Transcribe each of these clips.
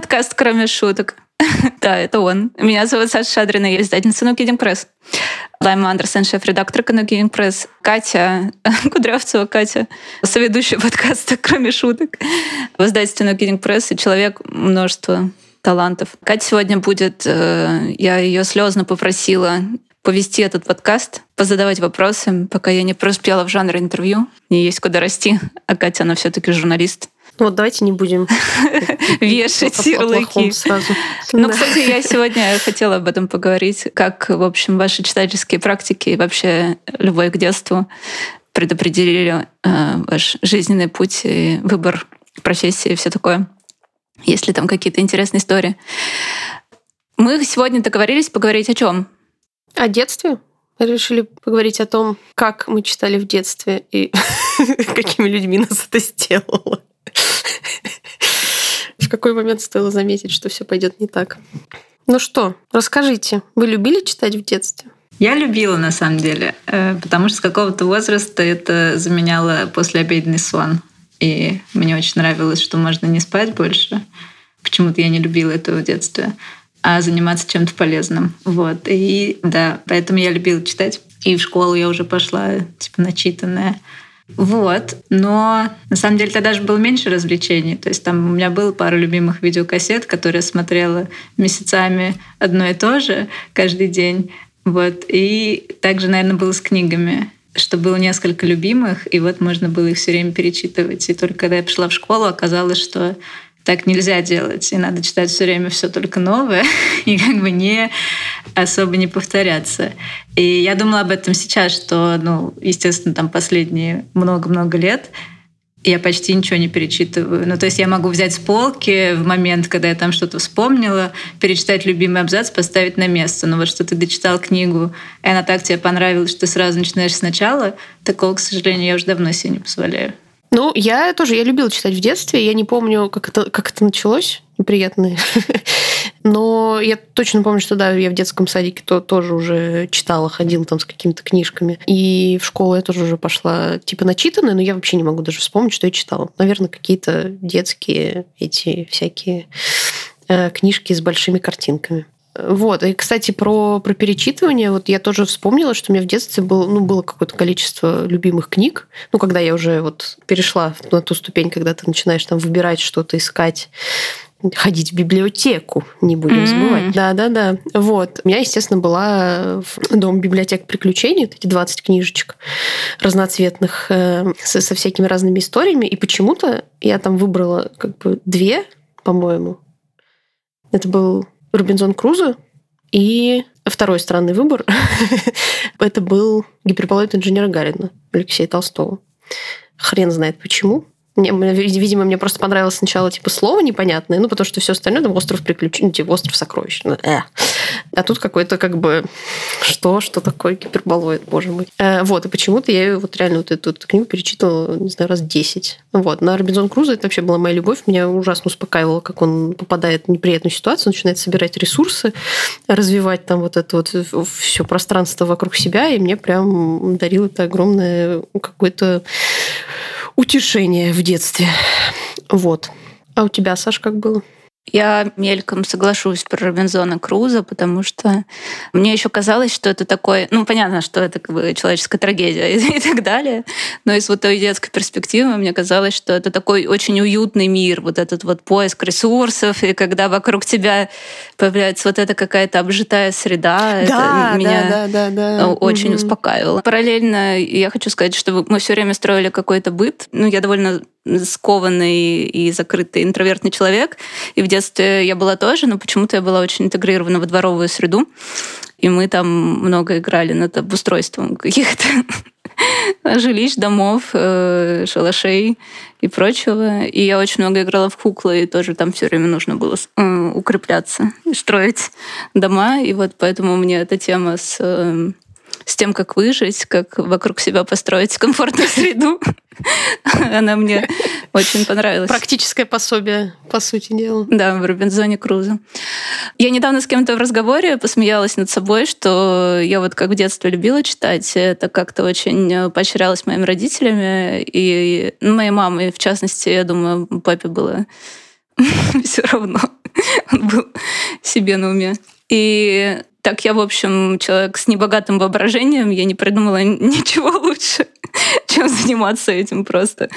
подкаст «Кроме шуток». да, это он. Меня зовут Саша Шадрина, я издательница «No Kidding Press». Лайма Андерсен, шеф-редакторка «No Kidding Press». Катя, Кудрявцева Катя, соведущая подкаста «Кроме шуток». В издательстве «No Kidding Press» и человек множества талантов. Катя сегодня будет, э, я ее слезно попросила повести этот подкаст, позадавать вопросы, пока я не преуспела в жанре интервью. Не есть куда расти, а Катя, она все таки журналист. Ну вот давайте не будем вешать ярлыки. Ну, кстати, я сегодня хотела об этом поговорить, как, в общем, ваши читательские практики и вообще любовь к детству предопределили э, ваш жизненный путь и выбор профессии и все такое. Есть ли там какие-то интересные истории? Мы сегодня договорились поговорить о чем? О детстве. Решили поговорить о том, как мы читали в детстве и какими людьми нас это сделало. В какой момент стоило заметить, что все пойдет не так? Ну что, расскажите, вы любили читать в детстве? Я любила, на самом деле, э, потому что с какого-то возраста это заменяло послеобеденный сон. И мне очень нравилось, что можно не спать больше. Почему-то я не любила этого в детстве, а заниматься чем-то полезным. Вот. И да, поэтому я любила читать. И в школу я уже пошла, типа, начитанная. Вот. Но на самом деле тогда же было меньше развлечений. То есть там у меня было пару любимых видеокассет, которые я смотрела месяцами одно и то же каждый день. Вот. И также, наверное, было с книгами что было несколько любимых, и вот можно было их все время перечитывать. И только когда я пришла в школу, оказалось, что так нельзя делать, и надо читать все время все только новое, и как бы не особо не повторяться. И я думала об этом сейчас, что, ну, естественно, там последние много-много лет я почти ничего не перечитываю. Ну, то есть я могу взять с полки в момент, когда я там что-то вспомнила, перечитать любимый абзац, поставить на место. Но вот что ты дочитал книгу, и она так тебе понравилась, что ты сразу начинаешь сначала, такого, к сожалению, я уже давно себе не позволяю. Ну, я тоже, я любила читать в детстве. Я не помню, как это, как это началось, неприятное. Но я точно помню, что да, я в детском садике то, тоже уже читала, ходила там с какими-то книжками. И в школу я тоже уже пошла типа начитанная, но я вообще не могу даже вспомнить, что я читала. Наверное, какие-то детские эти всякие э, книжки с большими картинками. Вот. И, кстати, про, про перечитывание. Вот я тоже вспомнила, что у меня в детстве было, ну, было какое-то количество любимых книг. Ну, когда я уже вот перешла на ту ступень, когда ты начинаешь там выбирать что-то, искать ходить в библиотеку, не будем mm-hmm. забывать. Да-да-да. Вот. У меня, естественно, была дом библиотек приключений, вот эти 20 книжечек разноцветных э, со, со всякими разными историями. И почему-то я там выбрала как бы две, по-моему. Это был Робинзон Крузо. И второй странный выбор – это был гиперполет инженера Гарина Алексея Толстого. Хрен знает почему. Мне, видимо, мне просто понравилось сначала типа слово непонятное, ну, потому что все остальное там остров приключений, ну, типа остров сокровищ. Ну, э. А тут какой-то как бы что, что такое гиперболоид, боже мой. Э, вот, и почему-то я вот реально вот эту, эту книгу перечитывала, не знаю, раз 10. Вот, на Робинзон Крузо это вообще была моя любовь. Меня ужасно успокаивало, как он попадает в неприятную ситуацию, начинает собирать ресурсы, развивать там вот это вот все пространство вокруг себя, и мне прям дарило это огромное какое-то утешение в детстве. Вот. А у тебя, Саш, как было? Я мельком соглашусь про Робинзона Круза, потому что мне еще казалось, что это такое, ну, понятно, что это как бы человеческая трагедия и, и так далее, но из вот той детской перспективы мне казалось, что это такой очень уютный мир, вот этот вот поиск ресурсов, и когда вокруг тебя появляется вот эта какая-то обжитая среда, да, это меня да, да, да, да. очень угу. успокаивало. Параллельно я хочу сказать, что мы все время строили какой-то быт. Ну, я довольно скованный и закрытый интровертный человек. И в детстве я была тоже, но почему-то я была очень интегрирована в дворовую среду. И мы там много играли над обустройством каких-то жилищ, домов, э, шалашей и прочего. И я очень много играла в куклы, и тоже там все время нужно было э, укрепляться, строить дома. И вот поэтому мне эта тема с э, с тем, как выжить, как вокруг себя построить комфортную среду. Она мне очень понравилась. Практическое пособие, по сути дела. Да, в Робинзоне Круза. Я недавно с кем-то в разговоре посмеялась над собой, что я вот как в детстве любила читать, это как-то очень поощрялось моими родителями и ну, моей мамой, в частности, я думаю, папе было все равно. Он был себе на уме. И так я, в общем, человек с небогатым воображением, я не придумала ничего лучше, чем заниматься этим просто.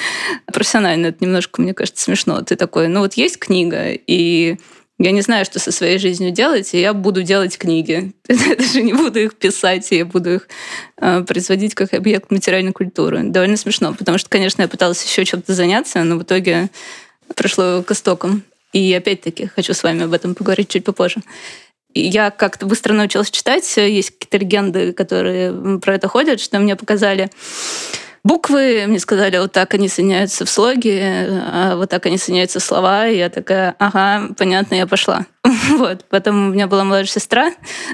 Профессионально это немножко, мне кажется, смешно. Ты такой, ну вот есть книга, и я не знаю, что со своей жизнью делать, и я буду делать книги. Я даже не буду их писать, я буду их э, производить как объект материальной культуры. Довольно смешно, потому что, конечно, я пыталась еще чем-то заняться, но в итоге пришло к истокам. И опять-таки хочу с вами об этом поговорить чуть попозже. Я как-то быстро научилась читать. Есть какие-то легенды, которые про это ходят, что мне показали буквы, мне сказали, вот так они соединяются в слоге, а вот так они соединяются в слова. И я такая, ага, понятно, я пошла. Вот. Потом у меня была младшая сестра,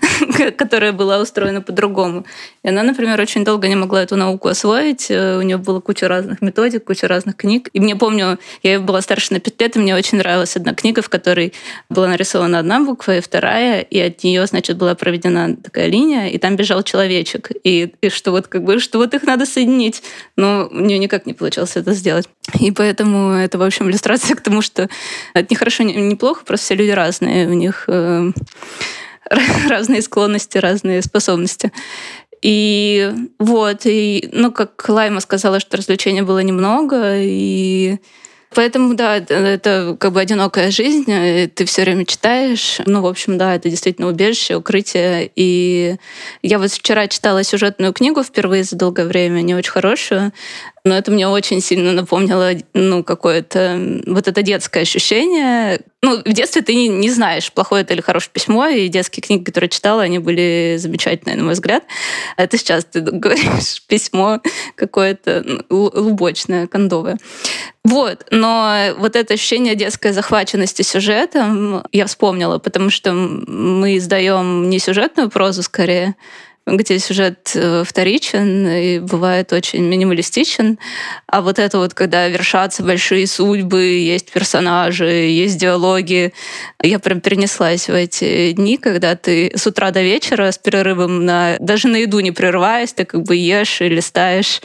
которая была устроена по-другому. И она, например, очень долго не могла эту науку освоить. Э, у нее была куча разных методик, куча разных книг. И мне помню, я была старше на пять лет, и мне очень нравилась одна книга, в которой была нарисована одна буква и вторая, и от нее, значит, была проведена такая линия, и там бежал человечек. И, и что вот как бы, что вот их надо соединить. Но у нее никак не получалось это сделать. И поэтому это, в общем, иллюстрация к тому, что это не хорошо, не плохо, просто все люди разные, них э, разные склонности, разные способности. И вот, и, ну, как Лайма сказала, что развлечения было немного, и Поэтому, да, это как бы одинокая жизнь, э, ты все время читаешь. Ну, в общем, да, это действительно убежище, укрытие. И я вот вчера читала сюжетную книгу впервые за долгое время, не очень хорошую, но это мне очень сильно напомнило, ну, какое-то вот это детское ощущение. Ну, в детстве ты не, не знаешь, плохое это или хорошее письмо, и детские книги, которые читала, они были замечательные, на мой взгляд. А это сейчас ты говоришь письмо какое-то лубочное, кондовое. Вот, но вот это ощущение детской захваченности сюжетом я вспомнила, потому что мы издаем не сюжетную прозу скорее, где сюжет э, вторичен и бывает очень минималистичен. А вот это вот, когда вершатся большие судьбы, есть персонажи, есть диалоги, я прям перенеслась в эти дни, когда ты с утра до вечера с перерывом на... Даже на еду не прерываясь, ты как бы ешь и листаешь,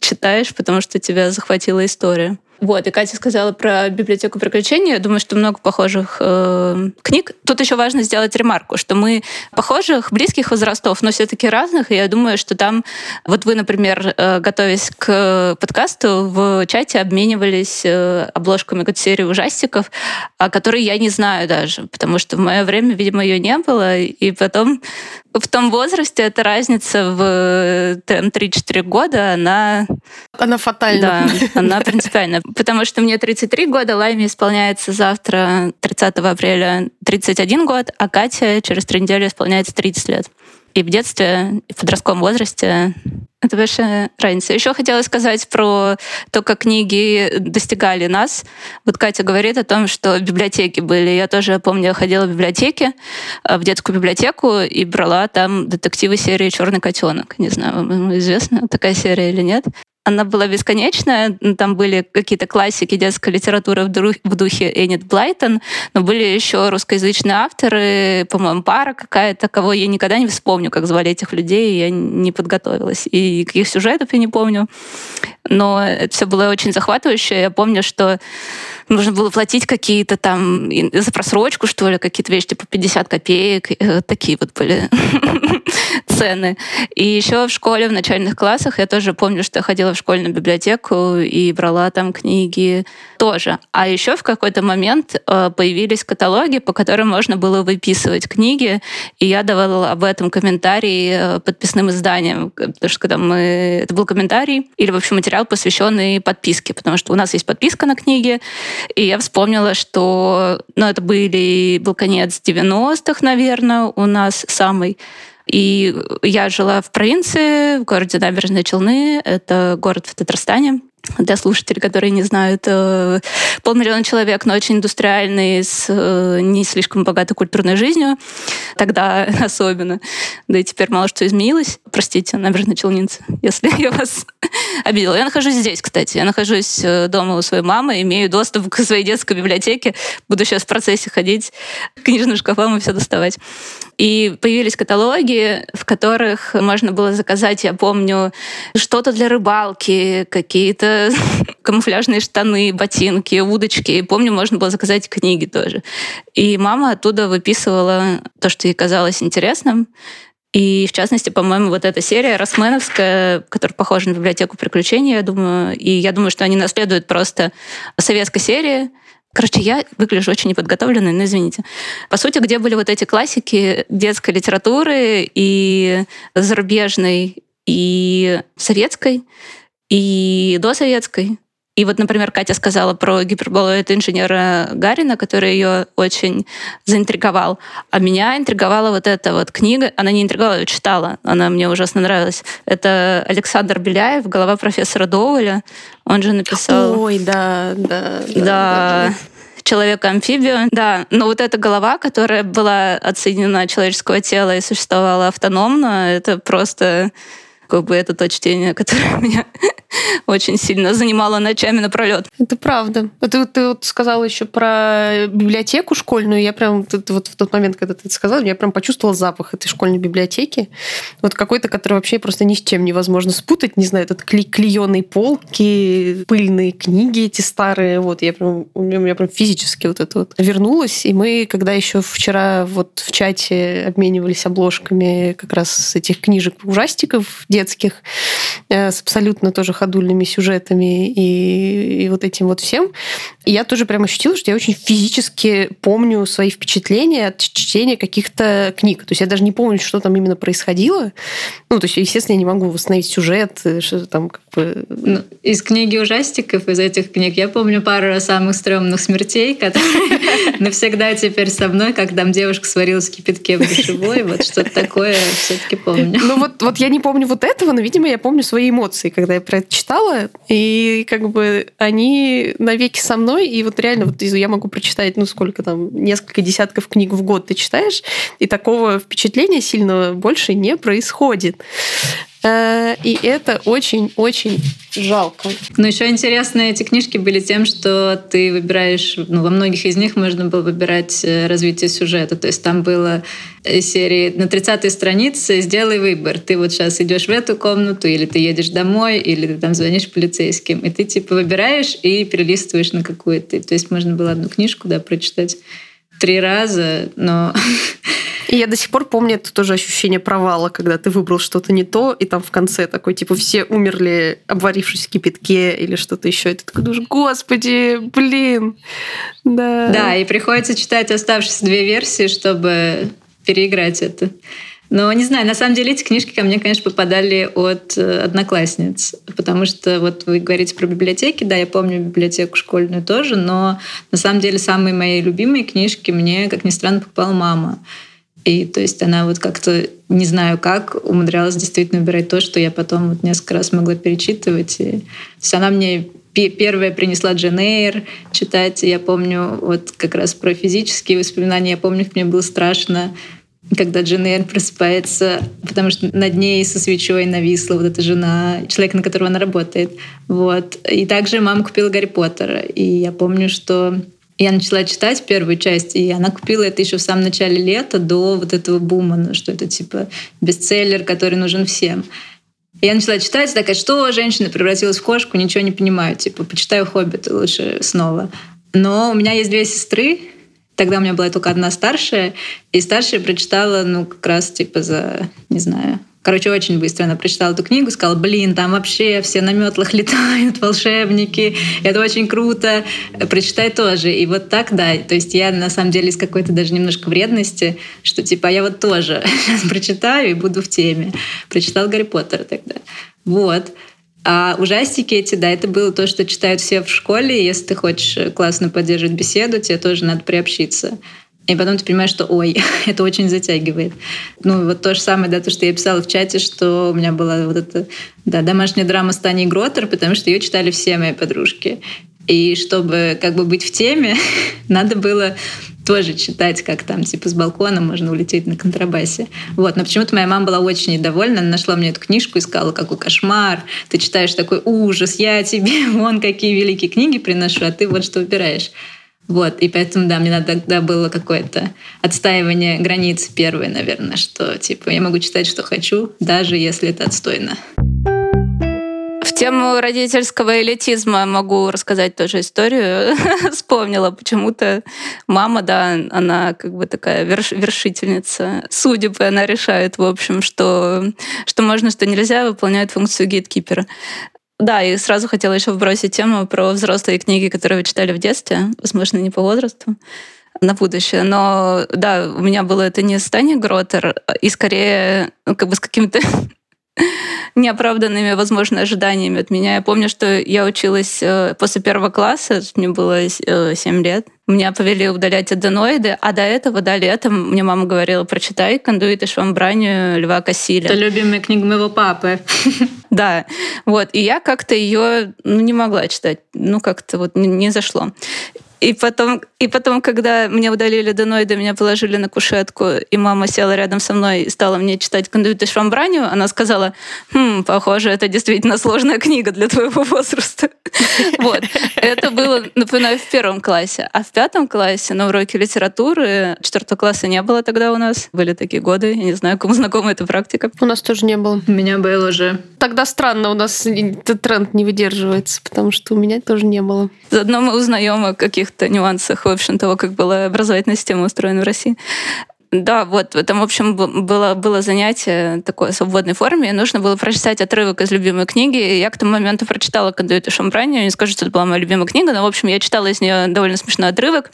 читаешь, потому что тебя захватила история. Вот, и Катя сказала про библиотеку приключений. Я думаю, что много похожих э, книг. Тут еще важно сделать ремарку, что мы похожих, близких возрастов, но все-таки разных. И я думаю, что там, вот вы, например, э, готовясь к подкасту, в чате обменивались э, обложками какой-то серии ужастиков, о которой я не знаю даже, потому что в мое время, видимо, ее не было. И потом в том возрасте эта разница в 3-4 года, она... Она фатальна. Да, она принципиальна. Потому что мне 33 года, Лайме исполняется завтра, 30 апреля, 31 год, а Катя через три недели исполняется 30 лет. И в детстве, и в подростковом возрасте это большая разница. Еще хотела сказать про то, как книги достигали нас. Вот Катя говорит о том, что библиотеки были. Я тоже помню, я ходила в библиотеки, э, в детскую библиотеку и брала там детективы серии Черный котенок. Не знаю, вам известна такая серия или нет. Она была бесконечная, там были какие-то классики детской литературы в духе Эннет Блайтон, но были еще русскоязычные авторы, по-моему, пара какая-то, кого я никогда не вспомню, как звали этих людей, я не подготовилась. И каких сюжетов я не помню. Но это все было очень захватывающе. Я помню, что нужно было платить какие-то там за просрочку, что ли, какие-то вещи, типа 50 копеек. Вот такие вот были цены. И еще в школе, в начальных классах, я тоже помню, что я ходила в школьную библиотеку и брала там книги тоже. А еще в какой-то момент э, появились каталоги, по которым можно было выписывать книги, и я давала об этом комментарий э, подписным изданиям, потому что когда мы... Это был комментарий или, в общем, материал, посвященный подписке, потому что у нас есть подписка на книги, и я вспомнила, что ну, это были, был конец 90-х, наверное, у нас самый. И я жила в провинции, в городе Набережные Челны. Это город в Татарстане для слушателей, которые не знают, э, полмиллиона человек, но очень индустриальный, с э, не слишком богатой культурной жизнью, тогда особенно. Да и теперь мало что изменилось. Простите, набережные Челнинцы, если я вас обидела. Я нахожусь здесь, кстати. Я нахожусь э, дома у своей мамы, имею доступ к своей детской библиотеке. Буду сейчас в процессе ходить к книжным шкафам и все доставать. И появились каталоги, в которых можно было заказать, я помню, что-то для рыбалки, какие-то камуфляжные штаны, ботинки, удочки. И помню, можно было заказать книги тоже. И мама оттуда выписывала то, что ей казалось интересным. И, в частности, по-моему, вот эта серия Росменовская, которая похожа на библиотеку приключений, я думаю, и я думаю, что они наследуют просто советской серии, Короче, я выгляжу очень неподготовленной, но извините. По сути, где были вот эти классики детской литературы и зарубежной, и советской, и досоветской. И вот, например, Катя сказала про гиперболу это инженера Гарина, который ее очень заинтриговал. А меня интриговала вот эта вот книга. Она не интриговала, я читала. Она мне ужасно нравилась. Это Александр Беляев, голова профессора Доуэля. Он же написал... Ой, да, да. Да. да. Человека-амфибию, да. Но вот эта голова, которая была отсоединена от человеческого тела и существовала автономно, это просто как бы это то чтение, которое меня очень сильно занимало ночами напролет. Это правда. Ты, ты вот сказала еще про библиотеку школьную. Я прям вот в тот момент, когда ты это сказала, я прям почувствовала запах этой школьной библиотеки. Вот какой-то, который вообще просто ни с чем невозможно спутать. Не знаю, этот клей, клееные полки, пыльные книги эти старые. Вот я прям, у меня, прям физически вот это вот вернулось. И мы, когда еще вчера вот в чате обменивались обложками как раз этих книжек ужастиков, детских э, с абсолютно тоже ходульными сюжетами и, и вот этим вот всем. И я тоже прям ощутила, что я очень физически помню свои впечатления от чтения каких-то книг. То есть я даже не помню, что там именно происходило. Ну, то есть, естественно, я не могу восстановить сюжет, э, что там как бы... Ну, из книги ужастиков, из этих книг, я помню пару самых стрёмных смертей, которые навсегда теперь со мной, как там девушка сварилась в кипятке в душевой, вот что-то такое все таки помню. Ну вот, вот я не помню вот этого, но, видимо, я помню свои эмоции, когда я про это читала, и как бы они навеки со мной, и вот реально вот я могу прочитать, ну сколько там, несколько десятков книг в год ты читаешь, и такого впечатления сильно больше не происходит. Э, и это очень-очень жалко. Но еще интересно, эти книжки были тем, что ты выбираешь, ну, во многих из них можно было выбирать э, развитие сюжета. То есть там было э, серии на 30-й странице «Сделай выбор». Ты вот сейчас идешь в эту комнату, или ты едешь домой, или ты там звонишь полицейским. И ты типа выбираешь и перелистываешь на какую-то. То есть можно было одну книжку да, прочитать три раза, но И я до сих пор помню это тоже ощущение провала, когда ты выбрал что-то не то, и там в конце такой, типа, все умерли, обварившись в кипятке или что-то еще. И ты такой думаешь, господи, блин. Да. Да, и приходится читать оставшиеся две версии, чтобы переиграть это. Но не знаю, на самом деле эти книжки ко мне, конечно, попадали от э, одноклассниц, потому что вот вы говорите про библиотеки, да, я помню библиотеку школьную тоже, но на самом деле самые мои любимые книжки мне, как ни странно, попала мама. И то есть она вот как-то, не знаю как, умудрялась действительно выбирать то, что я потом вот несколько раз могла перечитывать. И, то есть она мне первая принесла Джен Эйр читать. Я помню вот как раз про физические воспоминания. Я помню, как мне было страшно, когда Джен Эйр просыпается, потому что над ней со свечой нависла вот эта жена, человек, на которого она работает. Вот. И также мама купила Гарри Поттера. И я помню, что я начала читать первую часть, и она купила это еще в самом начале лета, до вот этого бума, ну, что это типа бестселлер, который нужен всем. Я начала читать, такая, что женщина превратилась в кошку, ничего не понимаю, типа, почитаю «Хоббит» лучше снова. Но у меня есть две сестры, тогда у меня была только одна старшая, и старшая прочитала, ну, как раз, типа, за, не знаю, Короче, очень быстро она прочитала эту книгу, сказала, блин, там вообще все на метлах летают, волшебники, это очень круто, прочитай тоже. И вот так, да, то есть я на самом деле из какой-то даже немножко вредности, что типа я вот тоже сейчас прочитаю и буду в теме. Прочитал Гарри Поттер тогда. Вот. А ужастики эти, да, это было то, что читают все в школе. Если ты хочешь классно поддерживать беседу, тебе тоже надо приобщиться. И потом ты понимаешь, что ой, это очень затягивает. Ну, вот то же самое, да, то, что я писала в чате, что у меня была вот эта да, домашняя драма Стани Гротер, потому что ее читали все мои подружки. И чтобы как бы быть в теме, надо было тоже читать, как там, типа, с балкона можно улететь на контрабасе. Вот. Но почему-то моя мама была очень недовольна. Она нашла мне эту книжку и сказала, какой кошмар. Ты читаешь такой ужас, я тебе вон какие великие книги приношу, а ты вот что выбираешь. Вот, и поэтому, да, мне тогда было какое-то отстаивание границ первое, наверное, что, типа, я могу читать, что хочу, даже если это отстойно тему родительского элитизма могу рассказать тоже историю. Вспомнила почему-то. Мама, да, она как бы такая верш, вершительница судеб, и она решает, в общем, что, что можно, что нельзя, выполняет функцию гейткипера. Да, и сразу хотела еще вбросить тему про взрослые книги, которые вы читали в детстве, возможно, не по возрасту на будущее. Но да, у меня было это не Стани Гротер, и скорее ну, как бы с какими-то неоправданными, возможно, ожиданиями от меня. Я помню, что я училась э, после первого класса, мне было 7 э, лет. Меня повели удалять аденоиды, а до этого, да, летом мне мама говорила, прочитай «Кондуит и швамбранию» Льва Кассиля. Это любимая книга моего папы. Да, вот. И я как-то ее ну, не могла читать. Ну, как-то вот не зашло. И потом, и потом, когда мне удалили аденоиды, меня положили на кушетку, и мама села рядом со мной и стала мне читать «Кондуит и швамбранию», она сказала, хм, похоже, это действительно сложная книга для твоего возраста. Вот. Это было, напоминаю, в первом классе. А в пятом классе на уроке литературы, четвертого класса не было тогда у нас, были такие годы, я не знаю, кому знакома эта практика. У нас тоже не было. У меня был уже. Тогда странно, у нас этот тренд не выдерживается, потому что у меня тоже не было. Заодно мы узнаем о каких каких-то нюансах, в общем, того, как была образовательная система устроена в России. Да, вот там, в общем, было, было занятие такое в свободной форме, и нужно было прочитать отрывок из любимой книги. И я к тому моменту прочитала «Кондуит и шамбранию». Не скажу, что это была моя любимая книга, но, в общем, я читала из нее довольно смешной отрывок.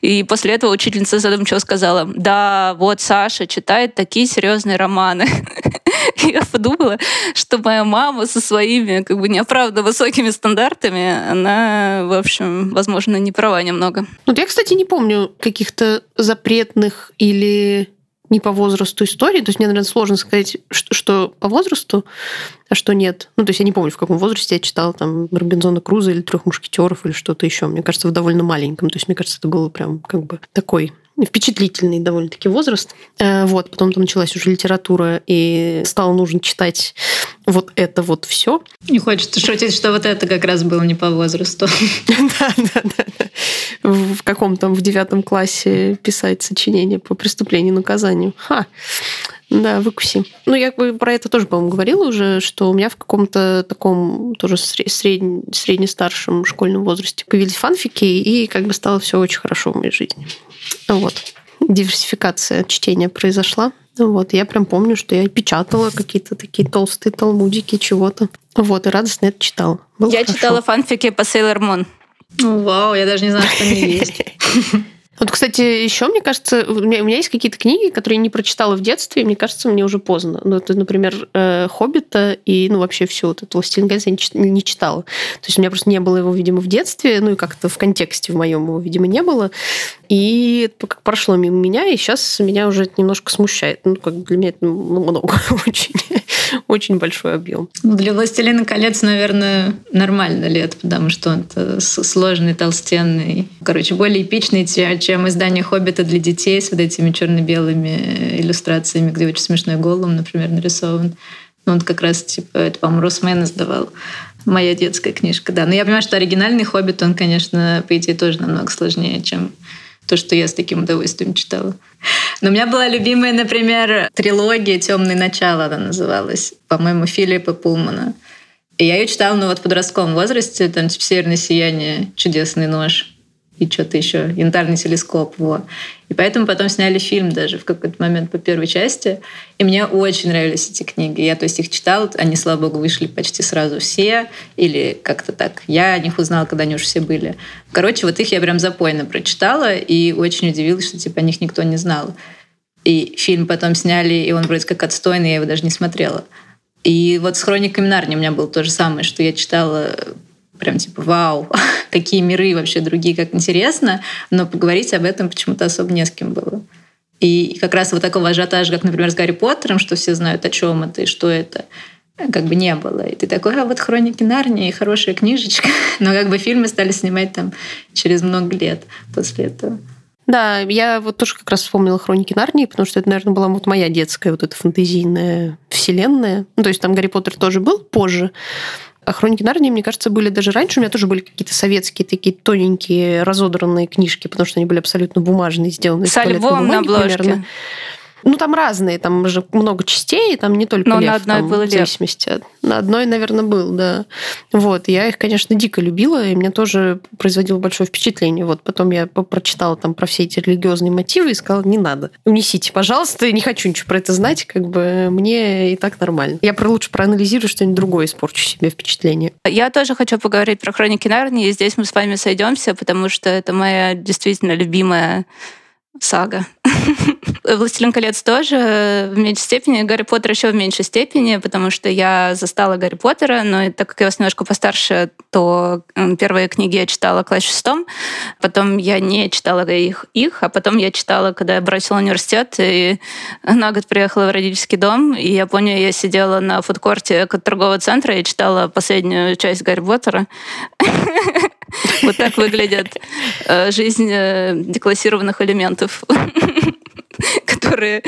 И после этого учительница задумчиво сказала, да, вот Саша читает такие серьезные романы. я подумала, что моя мама со своими как бы неоправданно высокими стандартами, она, в общем, возможно, не права немного. Вот я, кстати, не помню каких-то запретных или не по возрасту истории. То есть мне, наверное, сложно сказать, что по возрасту, а что нет. Ну, то есть я не помню, в каком возрасте я читала там Робинзона Круза или Трех мушкетеров или что-то еще. Мне кажется, в довольно маленьком. То есть мне кажется, это было прям как бы такой впечатлительный довольно-таки возраст. Э, вот, потом там началась уже литература, и стало нужно читать вот это вот все. Не хочется шутить, что вот это как раз было не по возрасту. Да, да, да. В каком там, в девятом классе писать сочинение по преступлению и наказанию. Ха! Да, выкуси. Ну, я бы про это тоже, по-моему, говорила уже, что у меня в каком-то таком тоже средне, средне-старшем школьном возрасте появились фанфики, и как бы стало все очень хорошо в моей жизни. Вот. Диверсификация чтения произошла. Вот, я прям помню, что я печатала какие-то такие толстые талмудики чего-то. Вот, и радостно это читала. Было я хорошо. читала фанфики по Sailor Moon. Вау, я даже не знала, что они есть. Вот, кстати, еще, мне кажется, у меня, у меня есть какие-то книги, которые я не прочитала в детстве, и мне кажется, мне уже поздно. Ну, это, например, э, «Хоббита» и, ну, вообще все вот это «Властелин колец» я не, не читала. То есть у меня просто не было его, видимо, в детстве, ну, и как-то в контексте в моем его, видимо, не было. И как прошло мимо меня, и сейчас меня уже это немножко смущает. Ну, как для меня это ну, много очень. Очень большой объем. Ну, для «Властелина колец», наверное, нормально лет, потому что он сложный, толстенный. Короче, более эпичный, чем издание «Хоббита» для детей с вот этими черно-белыми иллюстрациями, где очень смешной голым, например, нарисован. Ну, он как раз, типа, это, по-моему, Росмен издавал. Моя детская книжка, да. Но я понимаю, что оригинальный «Хоббит», он, конечно, по идее, тоже намного сложнее, чем то, что я с таким удовольствием читала. Но у меня была любимая, например, трилогия «Темное начало» она называлась, по-моему, Филиппа Пулмана. И я ее читала, ну вот в подростковом возрасте, там типа «Северное сияние», «Чудесный нож» и что-то еще, янтарный телескоп, во. И поэтому потом сняли фильм даже в какой-то момент по первой части. И мне очень нравились эти книги. Я, то есть, их читала, они, слава богу, вышли почти сразу все, или как-то так. Я о них узнала, когда они уже все были. Короче, вот их я прям запойно прочитала и очень удивилась, что, типа, о них никто не знал. И фильм потом сняли, и он вроде как отстойный, я его даже не смотрела. И вот с «Хрониками Нарнии» у меня было то же самое, что я читала прям типа вау, какие миры вообще другие, как интересно, но поговорить об этом почему-то особо не с кем было. И как раз вот такого ажиотажа, как, например, с Гарри Поттером, что все знают, о чем это и что это, как бы не было. И ты такой, а вот «Хроники Нарнии» хорошая книжечка. Но как бы фильмы стали снимать там через много лет после этого. Да, я вот тоже как раз вспомнила «Хроники Нарнии», потому что это, наверное, была вот моя детская вот эта фантазийная вселенная. Ну, то есть там Гарри Поттер тоже был позже, а хроники Нарнии, мне кажется, были даже раньше. У меня тоже были какие-то советские такие тоненькие разодранные книжки, потому что они были абсолютно бумажные, сделаны С альбомом на обложке. Примерно. Ну, там разные, там же много частей, там не только Но лев. на одной там, был в лев. зависимости от... На одной, наверное, был, да. Вот, я их, конечно, дико любила, и мне тоже производило большое впечатление. Вот, потом я прочитала там про все эти религиозные мотивы и сказала, не надо. Унесите, пожалуйста, не хочу ничего про это знать, как бы мне и так нормально. Я про лучше проанализирую что-нибудь другое, испорчу себе впечатление. Я тоже хочу поговорить про хроники Нарнии, и здесь мы с вами сойдемся, потому что это моя действительно любимая сага. «Властелин колец» тоже в меньшей степени, Гарри Поттер еще в меньшей степени, потому что я застала Гарри Поттера, но так как я вас немножко постарше, то первые книги я читала в классе шестом, потом я не читала их, их, а потом я читала, когда я бросила университет, и на год приехала в родительский дом, и я помню, я сидела на фудкорте торгового центра и читала последнюю часть Гарри Поттера. Вот так выглядит э, жизнь э, деклассированных элементов, которые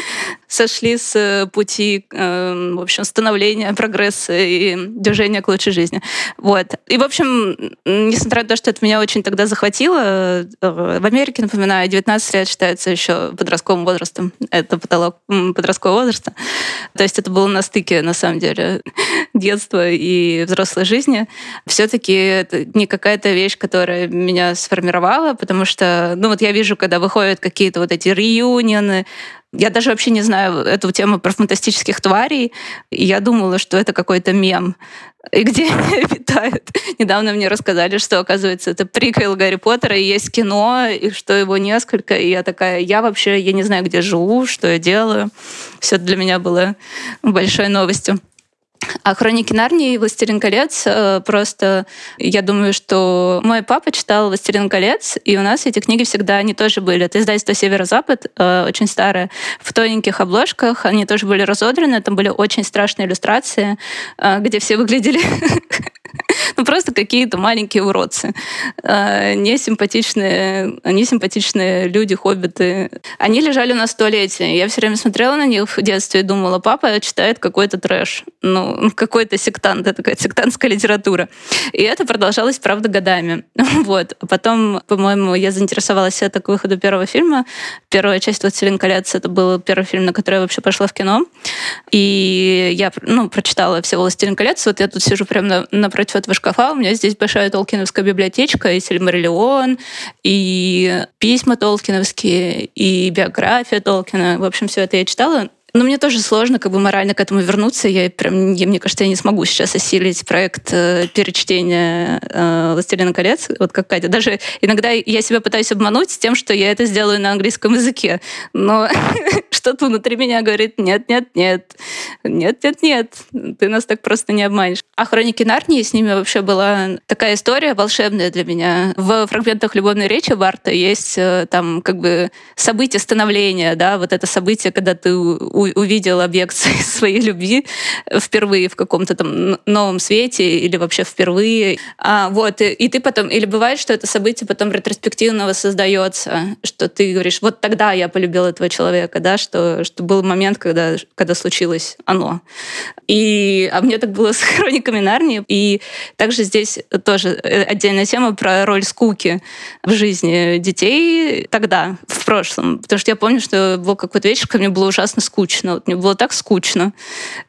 сошли с э, пути, э, в общем, становления, прогресса и движения к лучшей жизни. Вот. И, в общем, несмотря на то, что это меня очень тогда захватило, э, в Америке, напоминаю, 19 лет считается еще подростковым возрастом. Это потолок подросткового возраста. То есть это было на стыке, на самом деле, детства и взрослой жизни. Все-таки это не какая-то вещь, которая меня сформировала, потому что, ну вот я вижу, когда выходят какие-то вот эти реюнионы, я даже вообще не знаю эту тему про фантастических тварей. Я думала, что это какой-то мем. И где витают. Недавно мне рассказали, что, оказывается, это приквел Гарри Поттера, и есть кино, и что его несколько. И я такая, я вообще, я не знаю, где живу, что я делаю. Все для меня было большой новостью. А «Хроники Нарнии» и «Властелин колец» э, просто... Я думаю, что мой папа читал «Властелин колец», и у нас эти книги всегда, они тоже были. Это издательство «Северо-Запад», э, очень старое, в тоненьких обложках. Они тоже были разодраны, там были очень страшные иллюстрации, э, где все выглядели ну, просто какие-то маленькие уродцы. Э, Несимпатичные, несимпатичные люди, хоббиты. Они лежали в туалете. Я все время смотрела на них в детстве и думала, папа читает какой-то трэш. Ну, какой-то сектант. Это какая-то сектантская литература. И это продолжалось, правда, годами. Вот. А потом, по-моему, я заинтересовалась это к выходу первого фильма. Первая часть «Властелин колец» — это был первый фильм, на который я вообще пошла в кино. И я ну, прочитала все «Властелин колец». Вот я тут сижу прямо на, напротив этого шкафа. У меня здесь большая толкиновская библиотечка, и «Сильмариллион», и письма толкиновские, и биография Толкина. В общем, все это я читала. Но мне тоже сложно как бы морально к этому вернуться. Я прям, я, мне кажется, я не смогу сейчас осилить проект э, перечтения э, «Властелина колец», вот как Катя. Даже иногда я себя пытаюсь обмануть тем, что я это сделаю на английском языке. Но что-то внутри меня говорит, нет, нет, нет, нет, нет, нет, ты нас так просто не обманешь. А «Хроники Нарнии» с ними вообще была такая история волшебная для меня. В фрагментах любовной речи Барта есть э, там как бы событие становления, да, вот это событие, когда ты у- увидел объект своей любви впервые в каком-то там новом свете или вообще впервые. А, вот, и, и ты потом, или бывает, что это событие потом ретроспективно воссоздается, что ты говоришь, вот тогда я полюбил этого человека, да, что, что был момент, когда, когда случилось оно. И, а мне так было с хрониками Нарнии. И также здесь тоже отдельная тема про роль скуки в жизни детей тогда, в прошлом. Потому что я помню, что был какой-то вечер, когда мне было ужасно скучно. Вот мне было так скучно.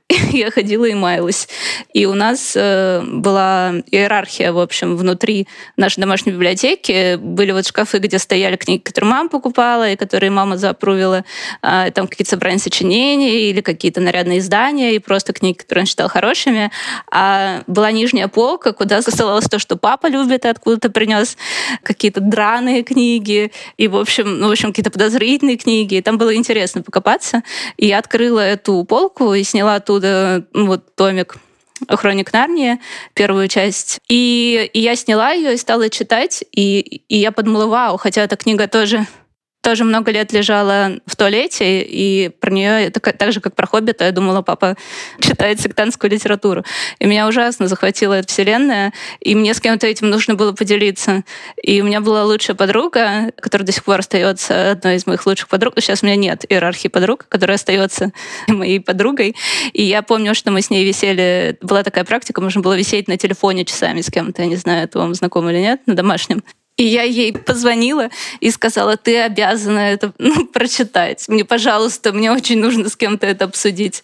я ходила и маялась. И у нас э, была иерархия, в общем, внутри нашей домашней библиотеки. Были вот шкафы, где стояли книги, которые мама покупала и которые мама запрувила. А, там какие-то собрания сочинений или какие-то нарядные издания и просто книги, которые он считал хорошими. А была нижняя полка, куда ссылалось то, что папа любит, и откуда-то принес какие-то драные книги и, в общем, ну, в общем, какие-то подозрительные книги. И там было интересно покопаться. И я открыла эту полку и сняла оттуда ну, вот томик «Хроник Нарнии», первую часть. И, и я сняла ее и стала читать, и, и я подумала, вау, хотя эта книга тоже тоже много лет лежала в туалете, и про нее, так, же, как про «Хоббита», я думала, папа читает сектантскую литературу. И меня ужасно захватила эта вселенная, и мне с кем-то этим нужно было поделиться. И у меня была лучшая подруга, которая до сих пор остается одной из моих лучших подруг. Сейчас у меня нет иерархии подруг, которая остается моей подругой. И я помню, что мы с ней висели... Была такая практика, можно было висеть на телефоне часами с кем-то. Я не знаю, это вам знакомо или нет, на домашнем. И я ей позвонила и сказала, ты обязана это ну, прочитать. Мне, пожалуйста, мне очень нужно с кем-то это обсудить.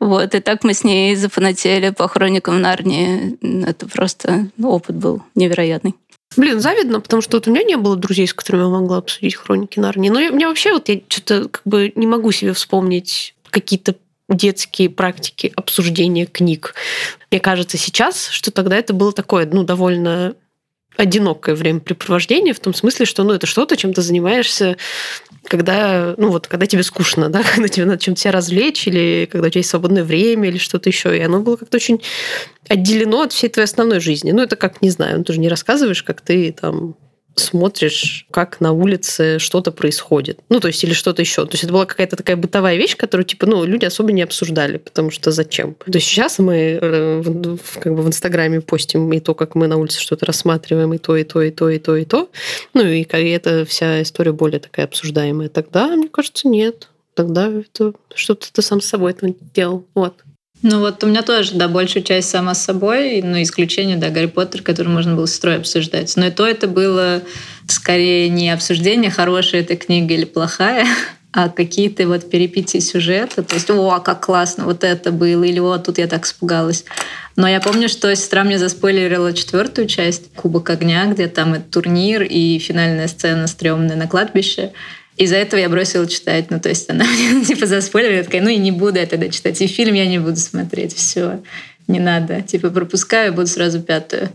Вот. И так мы с ней зафанатели по хроникам Нарнии. Это просто ну, опыт был невероятный. Блин, завидно, потому что вот у меня не было друзей, с которыми я могла обсудить хроники Нарнии. Но я, мне вообще вот я что-то как бы не могу себе вспомнить какие-то детские практики обсуждения книг. Мне кажется сейчас, что тогда это было такое, ну, довольно одинокое времяпрепровождение в том смысле, что ну, это что-то, чем ты занимаешься, когда, ну, вот, когда тебе скучно, да, когда тебе надо чем-то себя развлечь, или когда у тебя есть свободное время, или что-то еще. И оно было как-то очень отделено от всей твоей основной жизни. Ну, это как, не знаю, ну, ты же не рассказываешь, как ты там смотришь, как на улице что-то происходит. Ну, то есть, или что-то еще. То есть, это была какая-то такая бытовая вещь, которую, типа, ну, люди особо не обсуждали, потому что зачем? То есть, сейчас мы э, как бы в Инстаграме постим и то, как мы на улице что-то рассматриваем, и то, и то, и то, и то, и то. Ну, и эта вся история более такая обсуждаемая. Тогда, мне кажется, нет. Тогда это что-то ты сам с собой этого делал. Вот. Ну вот у меня тоже, да, большую часть сама с собой, но исключение, да, Гарри Поттер, который можно было с строй обсуждать. Но и то это было скорее не обсуждение, хорошая эта книга или плохая, а какие-то вот перепития сюжета. То есть, о, как классно, вот это было, или о, тут я так испугалась. Но я помню, что сестра мне заспойлерила четвертую часть «Кубок огня», где там и турнир, и финальная сцена стрёмная на кладбище. Из-за этого я бросила читать. Ну, то есть она мне типа заспойлерила, я такая, ну и не буду я тогда читать. И фильм я не буду смотреть. Все, не надо. Типа пропускаю, буду сразу пятую.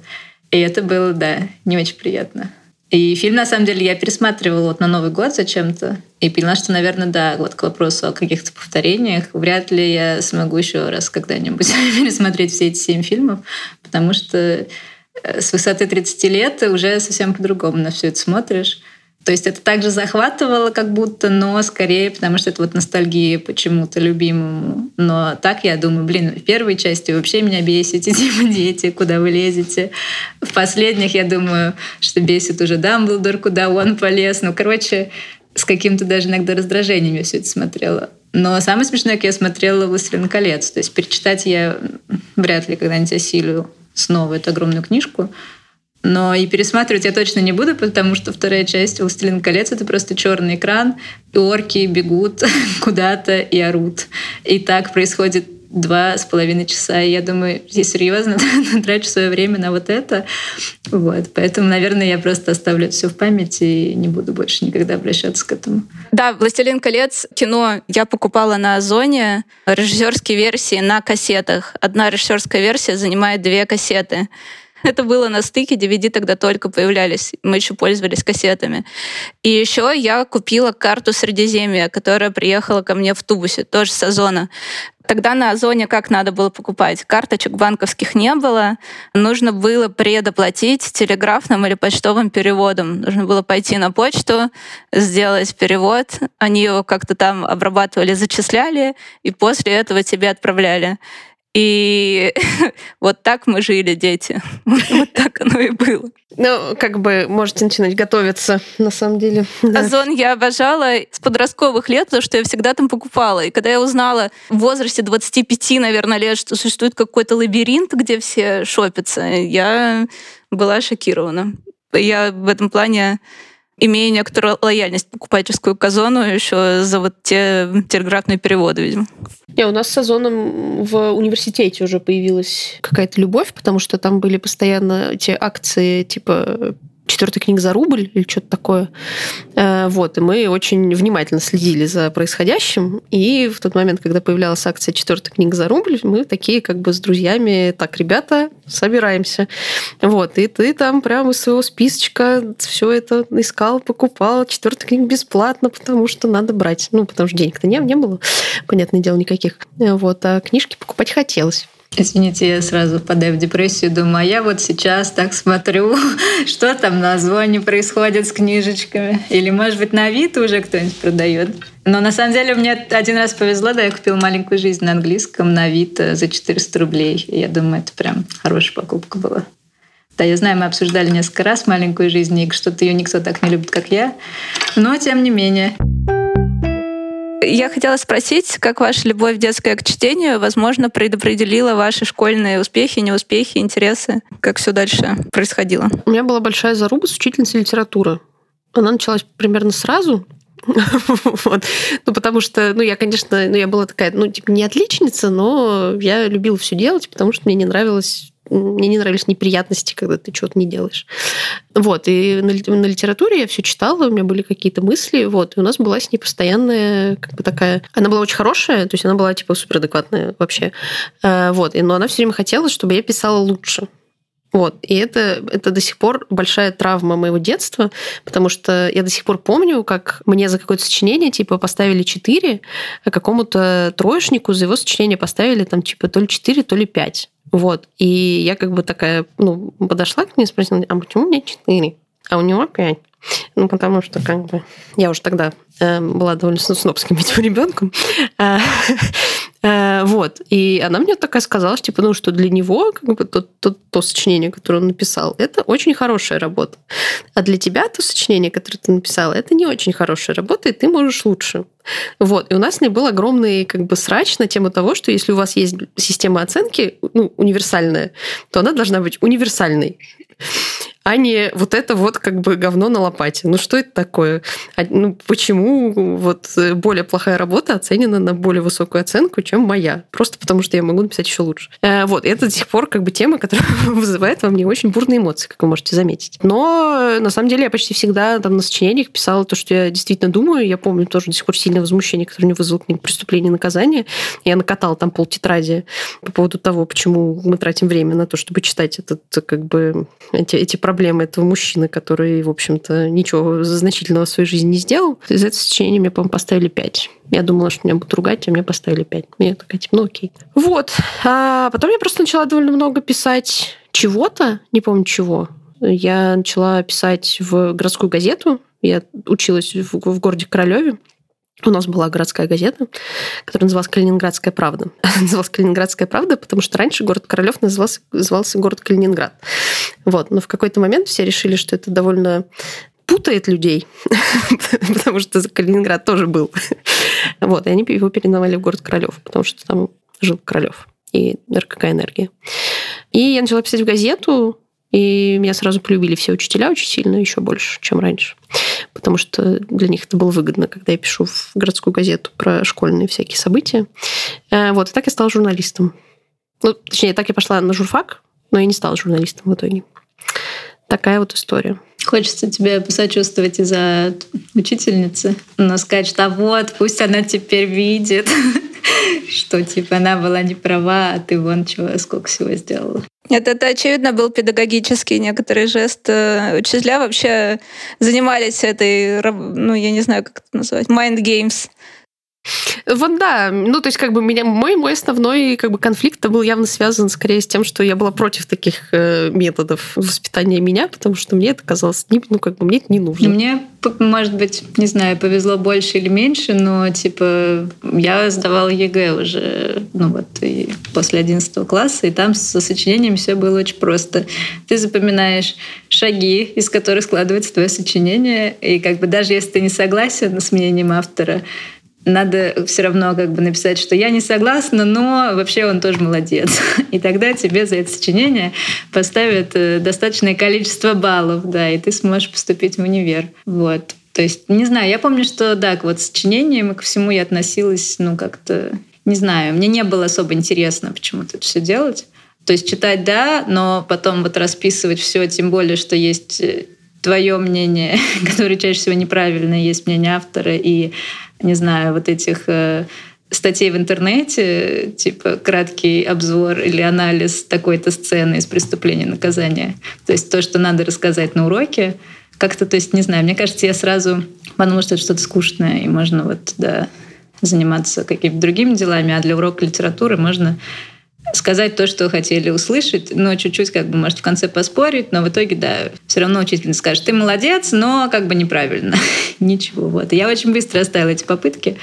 И это было, да, не очень приятно. И фильм, на самом деле, я пересматривала вот на Новый год зачем-то. И поняла, что, наверное, да, вот к вопросу о каких-то повторениях, вряд ли я смогу еще раз когда-нибудь пересмотреть все эти семь фильмов, потому что э, с высоты 30 лет уже совсем по-другому на все это смотришь. То есть это также захватывало как будто, но скорее, потому что это вот ностальгия почему-то любимому. Но так я думаю, блин, в первой части вообще меня бесите, типа дети, куда вы лезете. В последних я думаю, что бесит уже Дамблдор, куда он полез. Ну, короче, с каким-то даже иногда раздражением я все это смотрела. Но самое смешное, как я смотрела «Властелин колец». То есть перечитать я вряд ли когда-нибудь осилю снова эту огромную книжку. Но и пересматривать я точно не буду, потому что вторая часть «Властелин колец» — это просто черный экран, и орки бегут куда-то и орут. И так происходит два с половиной часа. И я думаю, я серьезно трачу свое время на вот это. Вот. Поэтому, наверное, я просто оставлю все в памяти и не буду больше никогда обращаться к этому. Да, «Властелин колец» кино я покупала на Озоне, режиссерские версии на кассетах. Одна режиссерская версия занимает две кассеты. Это было на стыке, DVD тогда только появлялись. Мы еще пользовались кассетами. И еще я купила карту Средиземья, которая приехала ко мне в тубусе, тоже с Озона. Тогда на Озоне как надо было покупать? Карточек банковских не было. Нужно было предоплатить телеграфным или почтовым переводом. Нужно было пойти на почту, сделать перевод. Они его как-то там обрабатывали, зачисляли, и после этого тебе отправляли. И вот так мы жили, дети. Вот так оно и было. Ну, как бы можете начинать готовиться, на самом деле. Да. Озон я обожала с подростковых лет, потому что я всегда там покупала. И когда я узнала в возрасте 25, наверное, лет, что существует какой-то лабиринт, где все шопятся, я была шокирована. Я в этом плане имея некоторую лояльность покупательскую к Озону еще за вот те телеграфные переводы, видимо. Не, у нас с Озоном в университете уже появилась какая-то любовь, потому что там были постоянно эти акции типа четвертая книга за рубль или что-то такое. Э, вот, и мы очень внимательно следили за происходящим. И в тот момент, когда появлялась акция четвертая книга за рубль, мы такие как бы с друзьями, так, ребята, собираемся. Вот, и ты там прямо из своего списочка все это искал, покупал. Четвертая книга бесплатно, потому что надо брать. Ну, потому что денег-то не, не было, понятное дело, никаких. Вот, а книжки покупать хотелось. Извините, я сразу впадаю в депрессию, думаю, а я вот сейчас так смотрю, что там на звоне происходит с книжечками. Или, может быть, на вид уже кто-нибудь продает. Но на самом деле мне один раз повезло, да, я купила «Маленькую жизнь» на английском на вид за 400 рублей. И я думаю, это прям хорошая покупка была. Да, я знаю, мы обсуждали несколько раз «Маленькую жизнь», и что-то ее никто так не любит, как я. Но тем не менее. Я хотела спросить, как ваша любовь детская к чтению, возможно, предопределила ваши школьные успехи, неуспехи, интересы? Как все дальше происходило? У меня была большая заруба с учительницей литературы. Она началась примерно сразу, вот. Ну, потому что, ну, я, конечно, ну, я была такая, ну, типа, не отличница, но я любила все делать, потому что мне не нравилось мне не нравились неприятности, когда ты что-то не делаешь. Вот, и на, на литературе я все читала, у меня были какие-то мысли, вот, и у нас была с ней постоянная, как бы такая... Она была очень хорошая, то есть она была, типа, суперадекватная вообще. Э, вот, но она все время хотела, чтобы я писала лучше. Вот. И это, это до сих пор большая травма моего детства, потому что я до сих пор помню, как мне за какое-то сочинение типа поставили 4, а какому-то троечнику за его сочинение поставили там типа то ли 4, то ли 5. Вот. И я как бы такая, ну, подошла к ней и спросила, а почему у меня 4? А у него 5. Ну, потому что, как бы, я уже тогда э, была довольно снобским этим ребенком. Э, вот. И она мне такая сказала, что, типа, ну, что для него, как бы, то, то, то сочинение, которое он написал, это очень хорошая работа. А для тебя то сочинение, которое ты написала, это не очень хорошая работа, и ты можешь лучше. Вот. И у нас с ней был огромный как бы срач на тему того, что если у вас есть система оценки, ну, универсальная, то она должна быть универсальной а не вот это вот как бы говно на лопате. Ну что это такое? А, ну почему вот э, более плохая работа оценена на более высокую оценку, чем моя? Просто потому что я могу написать еще лучше. Э, вот, это до сих пор как бы тема, которая вызывает во мне очень бурные эмоции, как вы можете заметить. Но э, на самом деле я почти всегда там на сочинениях писала то, что я действительно думаю. Я помню тоже до сих пор сильное возмущение, которое не вызвало к ним преступление и наказание. Я накатала там пол тетради по поводу того, почему мы тратим время на то, чтобы читать этот, как бы, эти, эти проблемы проблемы этого мужчины, который, в общем-то, ничего значительного в своей жизни не сделал. Из этого сочинения мне, по-моему, поставили 5. Я думала, что меня будут ругать, а мне поставили 5. Я такая, типа, ну окей. Вот. А потом я просто начала довольно много писать чего-то, не помню чего. Я начала писать в городскую газету. Я училась в, в городе Королеве. У нас была городская газета, которая называлась «Калининградская правда». называлась «Калининградская правда», потому что раньше город Королев назывался, назывался город Калининград. Вот. Но в какой-то момент все решили, что это довольно путает людей, потому что Калининград тоже был. вот, и они его переименовали в город Королев, потому что там жил Королев и РКК «Энергия». И я начала писать в газету, и меня сразу полюбили все учителя очень сильно, еще больше, чем раньше. Потому что для них это было выгодно, когда я пишу в городскую газету про школьные всякие события. Э, вот, и так я стала журналистом. Ну, точнее, так я пошла на журфак, но я не стала журналистом в итоге. Такая вот история. Хочется тебе посочувствовать из-за учительницы, но сказать, что вот, пусть она теперь видит, что типа она была не права, а ты вон чего, сколько всего сделала. Нет, это, очевидно, был педагогический некоторый жест. Э, учителя вообще занимались этой, ну, я не знаю, как это назвать, mind games. Вот да, ну то есть как бы меня мой мой основной как бы конфликт был явно связан скорее с тем, что я была против таких э, методов воспитания меня, потому что мне это казалось не, ну как бы мне это не нужно. Мне может быть не знаю повезло больше или меньше, но типа я сдавала ЕГЭ уже ну вот и после 11 класса, и там со сочинением все было очень просто. Ты запоминаешь шаги, из которых складывается твое сочинение, и как бы даже если ты не согласен с мнением автора, надо все равно как бы написать, что я не согласна, но вообще он тоже молодец. И тогда тебе за это сочинение поставят э, достаточное количество баллов, да, и ты сможешь поступить в универ. Вот. То есть, не знаю, я помню, что да, вот сочинениям и ко всему я относилась, ну, как-то, не знаю, мне не было особо интересно почему-то это все делать. То есть читать да, но потом вот расписывать все, тем более, что есть э, твое мнение, которое чаще всего неправильное, есть мнение автора, и не знаю, вот этих э, статей в интернете, типа краткий обзор или анализ такой-то сцены из преступления наказания. То есть то, что надо рассказать на уроке, как-то, то есть, не знаю, мне кажется, я сразу подумала, что это что-то скучное, и можно вот, да, заниматься какими-то другими делами, а для урока литературы можно сказать то, что хотели услышать, но чуть-чуть, как бы, может, в конце поспорить, но в итоге, да, все равно учительница скажет, ты молодец, но как бы неправильно. Ничего, вот. Я очень быстро оставила эти попытки,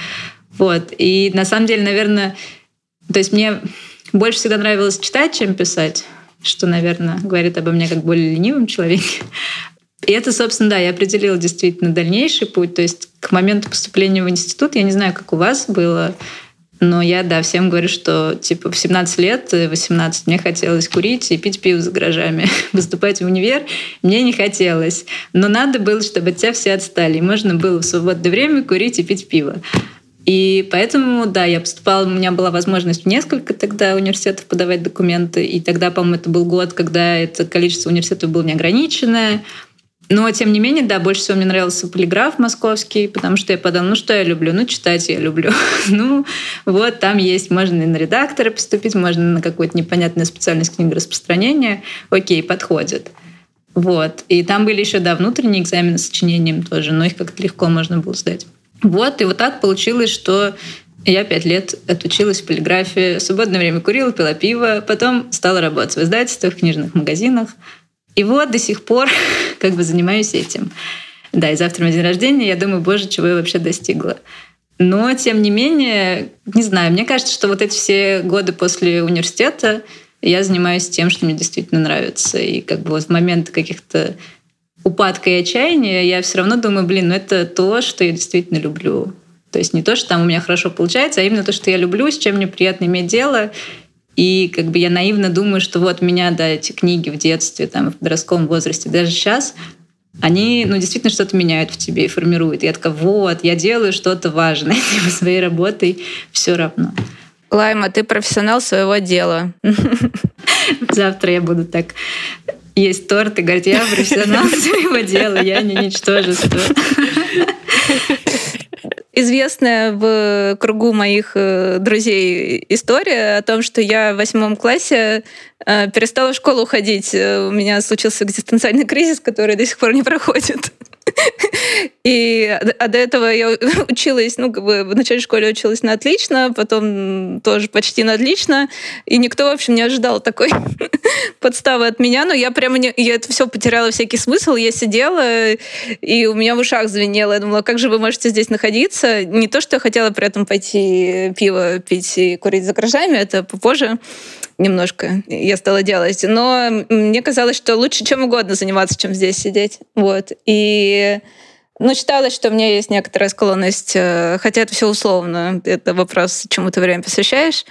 вот. И на самом деле, наверное, то есть мне больше всегда нравилось читать, чем писать, что, наверное, говорит обо мне как более ленивом человеке. И это, собственно, да, я определила действительно дальнейший путь. То есть к моменту поступления в институт, я не знаю, как у вас было, но я, да, всем говорю, что типа в 17 лет, 18 мне хотелось курить и пить пиво за гаражами. Выступать в универ мне не хотелось. Но надо было, чтобы от тебя все отстали. И можно было в свободное время курить и пить пиво. И поэтому, да, я поступала, у меня была возможность в несколько тогда университетов подавать документы, и тогда, по-моему, это был год, когда это количество университетов было неограниченное. Но, тем не менее, да, больше всего мне нравился полиграф московский, потому что я подумала, ну что я люблю? Ну, читать я люблю. ну, вот там есть, можно и на редактора поступить, можно на какую-то непонятную специальность книги распространения. Окей, подходит. Вот. И там были еще, да, внутренние экзамены с сочинением тоже, но их как-то легко можно было сдать. Вот, и вот так получилось, что я пять лет отучилась в полиграфии, в свободное время курила, пила пиво, потом стала работать в издательствах, в книжных магазинах. И вот до сих пор как бы занимаюсь этим. Да, и завтра мой день рождения, я думаю, боже, чего я вообще достигла. Но, тем не менее, не знаю, мне кажется, что вот эти все годы после университета я занимаюсь тем, что мне действительно нравится. И как бы вот в момент каких-то упадка и отчаяния, я все равно думаю, блин, ну это то, что я действительно люблю. То есть не то, что там у меня хорошо получается, а именно то, что я люблю, с чем мне приятно иметь дело. И как бы я наивно думаю, что вот меня, да, эти книги в детстве, там, в подростковом возрасте, даже сейчас, они, ну, действительно что-то меняют в тебе и формируют. И я такая, вот, я делаю что-то важное типа, своей работой все равно. Лайма, ты профессионал своего дела. Завтра я буду так есть торт и говорить, я профессионал своего дела, я не ничтожество. Известная в кругу моих э, друзей история о том, что я в восьмом классе э, перестала в школу ходить. Э, у меня случился экзистенциальный кризис, который до сих пор не проходит. И а до этого я училась, ну, как бы в начале школы училась на отлично, потом тоже почти на отлично. И никто, в общем, не ожидал такой подставы от меня. Но я прямо не, я это все потеряла всякий смысл. Я сидела, и у меня в ушах звенело. Я думала, как же вы можете здесь находиться? Не то, что я хотела при этом пойти пиво пить и курить за гаражами, это попозже немножко я стала делать. Но мне казалось, что лучше чем угодно заниматься, чем здесь сидеть. Вот. И ну, считалось, что у меня есть некоторая склонность, э, хотя это все условно, это вопрос, чему ты время посвящаешь,